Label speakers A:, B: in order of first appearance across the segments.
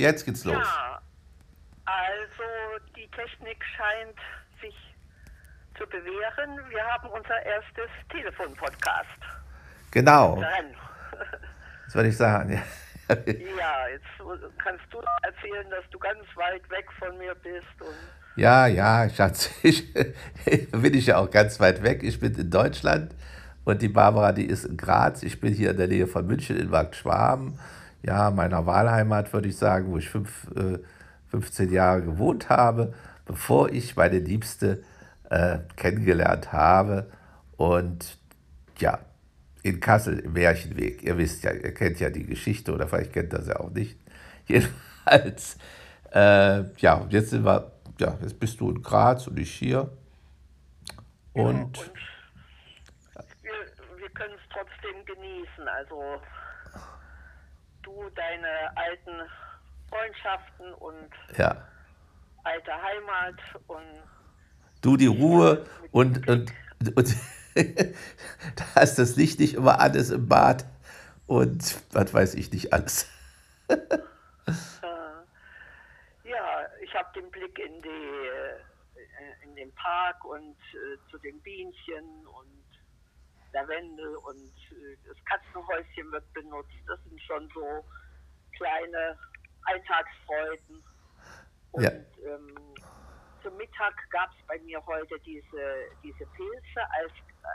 A: Jetzt geht's los.
B: Ja, also die Technik scheint sich zu bewähren. Wir haben unser erstes Telefon-Podcast.
A: Genau,
B: Dran.
A: das würde ich sagen. Ja.
B: Ja, jetzt kannst du erzählen, dass du ganz weit weg von mir bist.
A: Ja, ja, Schatz, ich bin ich ja auch ganz weit weg. Ich bin in Deutschland und die Barbara, die ist in Graz. Ich bin hier in der Nähe von München in Markt Schwaben, ja, meiner Wahlheimat, würde ich sagen, wo ich fünf, äh, 15 Jahre gewohnt habe, bevor ich meine Liebste äh, kennengelernt habe. Und ja, in Kassel im Märchenweg. Ihr wisst ja, ihr kennt ja die Geschichte oder vielleicht kennt das ja auch nicht. Jedenfalls, äh, ja, jetzt sind wir, ja, jetzt bist du in Graz und ich hier. Und
B: und wir, wir können es trotzdem genießen. Also du deine alten Freundschaften und
A: ja,
B: alte Heimat und
A: du die Ruhe und, und, und da ist das Licht nicht immer alles im Bad und was weiß ich nicht alles.
B: Ja, ich habe den Blick in, die, äh, in den Park und äh, zu den Bienchen und Lavendel und äh, das Katzenhäuschen wird benutzt. Das sind schon so kleine Alltagsfreuden. Und
A: Ja.
B: ähm, zum Mittag gab es bei mir heute diese, diese Pilze als,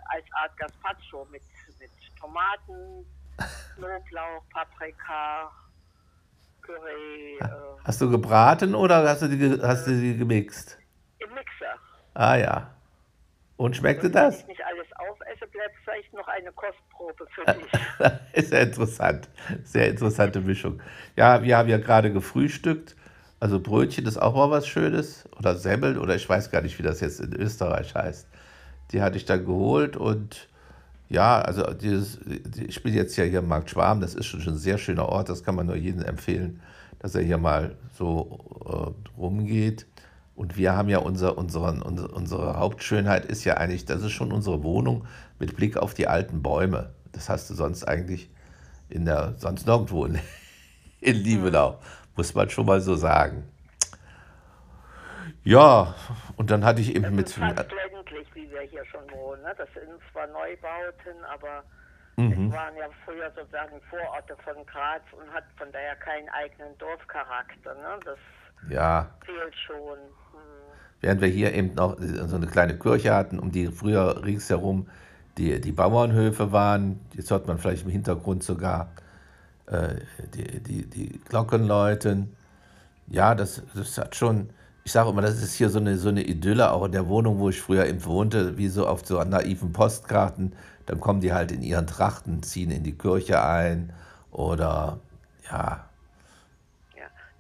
B: als Art Gazpacho mit, mit Tomaten, Knoblauch, Paprika, Curry, äh,
A: Hast du gebraten oder hast du die, ge- hast du die gemixt?
B: im Mixer.
A: Ah ja. Und schmeckte
B: Wenn
A: das?
B: ich nicht alles aufesse, bleibt vielleicht noch eine Kostprobe für dich.
A: Ist ja interessant. Sehr interessante Mischung. Ja, wir haben ja gerade gefrühstückt. Also Brötchen ist auch mal was Schönes. Oder Semmel oder ich weiß gar nicht, wie das jetzt in Österreich heißt. Die hatte ich dann geholt und ja, also dieses, ich bin jetzt ja hier im Markt Schwarm. Das ist schon schon ein sehr schöner Ort. Das kann man nur jedem empfehlen, dass er hier mal so äh, rumgeht. Und wir haben ja unser, unseren, unsere, unsere Hauptschönheit ist ja eigentlich, das ist schon unsere Wohnung mit Blick auf die alten Bäume. Das hast du sonst eigentlich in der, sonst nirgendwo in, in Liebenau, muss man schon mal so sagen. Ja, und dann hatte ich eben
B: Das
A: mit,
B: ist fast ländlich, wie wir hier schon wohnen. Ne? Das sind zwar Neubauten, aber
A: Mhm.
B: es waren ja früher sozusagen Vororte von Graz und hat von daher keinen eigenen Dorfcharakter. Ne? Das
A: ja,
B: fehlt schon. Hm.
A: während wir hier eben noch so eine kleine Kirche hatten, um die früher ringsherum die, die Bauernhöfe waren. Jetzt hört man vielleicht im Hintergrund sogar äh, die, die, die Glocken läuten. Ja, das, das hat schon, ich sage immer, das ist hier so eine, so eine Idylle, auch in der Wohnung, wo ich früher eben wohnte, wie so auf so naiven Postkarten. Dann kommen die halt in ihren Trachten, ziehen in die Kirche ein oder ja,
B: Ja,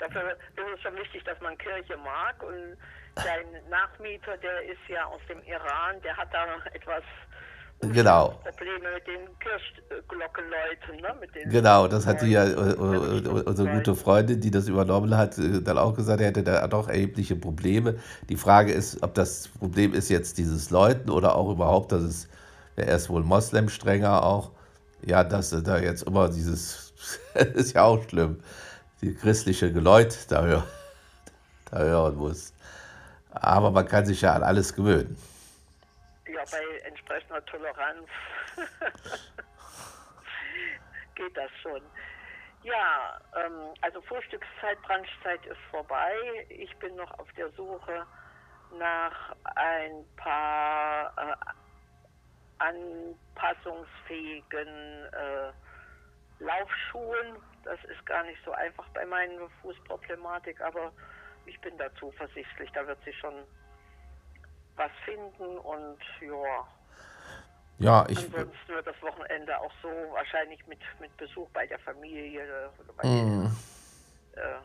B: dafür ist es schon wichtig, dass man Kirche mag. Und dein Nachmieter, der ist ja aus dem Iran, der hat da etwas
A: Genau.
B: Probleme mit den Kirchglockenleuten. Ne? Mit den
A: Genau, das hat sie ja, äh, äh,
B: Leuten.
A: unsere gute Freundin, die das übernommen hat, äh, dann auch gesagt, er hätte da doch erhebliche Probleme. Die Frage ist, ob das Problem ist jetzt dieses Läuten oder auch überhaupt, dass es, er ist wohl Moslem strenger auch, ja, dass da jetzt immer dieses, ist ja auch schlimm, die christliche Geläut da, hör, da hören muss. Aber man kann sich ja an alles gewöhnen.
B: Ja, bei entsprechender Toleranz geht das schon. Ja, ähm, also Frühstückszeit, Brunchzeit ist vorbei. Ich bin noch auf der Suche nach ein paar äh, anpassungsfähigen äh, Laufschuhen. Das ist gar nicht so einfach bei meiner Fußproblematik, aber ich bin da zuversichtlich, da wird sich schon was finden und ja,
A: Ja, ich,
B: ansonsten wird das Wochenende auch so wahrscheinlich mit, mit Besuch bei der Familie oder bei
A: Mm.
B: den, äh,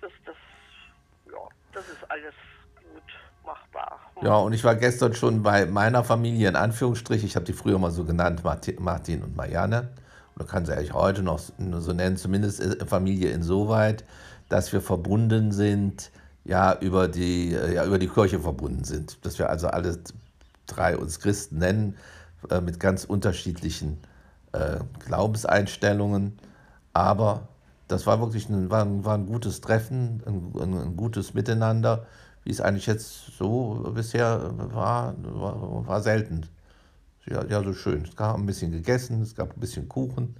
B: das, das, ja, das ist alles gut machbar.
A: Ja, und ich war gestern schon bei meiner Familie, in Anführungsstrich, ich habe die früher mal so genannt, Marti- Martin und Marianne. Man kann sie eigentlich heute noch so nennen, zumindest Familie insoweit, dass wir verbunden sind, ja, über die, äh, ja, über die Kirche verbunden sind. Dass wir also alle drei uns Christen nennen, äh, mit ganz unterschiedlichen äh, Glaubenseinstellungen. Aber das war wirklich ein, war ein, war ein gutes Treffen, ein, ein, ein gutes Miteinander, wie es eigentlich jetzt so bisher war, war, war selten. Ja, ja, so schön. Es gab ein bisschen gegessen, es gab ein bisschen Kuchen.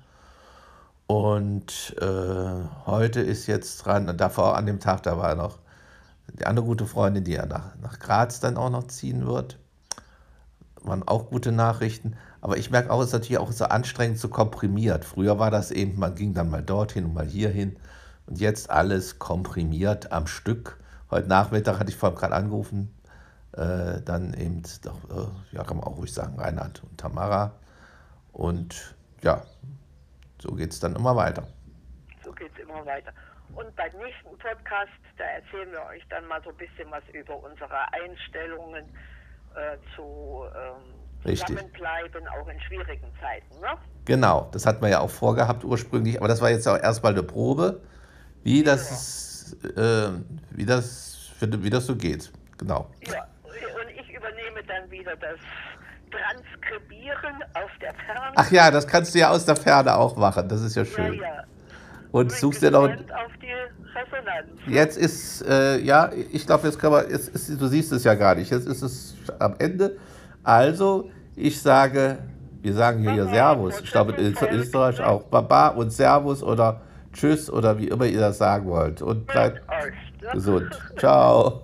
A: Und äh, heute ist jetzt dran, davor an dem Tag, da war noch die andere gute Freundin, die ja nach, nach Graz dann auch noch ziehen wird. Waren auch gute Nachrichten. Aber ich merke auch, es ist natürlich auch so anstrengend, so komprimiert. Früher war das eben, man ging dann mal dorthin und mal hierhin. Und jetzt alles komprimiert am Stück. Heute Nachmittag hatte ich vor allem gerade angerufen, äh, dann eben, doch, äh, ja, kann man auch ruhig sagen, Reinhard und Tamara. Und ja, so geht es dann immer weiter.
B: So geht es immer weiter. Und beim nächsten Podcast, da erzählen wir euch dann mal so ein bisschen was über unsere Einstellungen äh, zu ähm. Zusammenbleiben, auch in schwierigen Zeiten. Ne?
A: Genau, das hatten wir ja auch vorgehabt ursprünglich, aber das war jetzt auch erstmal eine Probe, wie das, äh, wie das, wie das so geht. Genau.
B: Ja, dann wieder das Transkribieren aus der Ferne.
A: Ach ja, das kannst du ja aus der Ferne auch machen, das ist ja
B: ja,
A: schön.
B: ja.
A: Und
B: Bin
A: suchst dir noch.
B: auf die Resonanz.
A: Jetzt ist, äh, ja, ich glaube, jetzt kann man, jetzt ist, du siehst es ja gar nicht, jetzt ist es am Ende. Also, ich sage, wir sagen hier, hier
B: Baba,
A: Servus. Ich glaube, in Österreich auch. Baba und Servus oder Tschüss oder wie immer ihr das sagen wollt. Und bleibt
B: ne?
A: gesund. Ciao.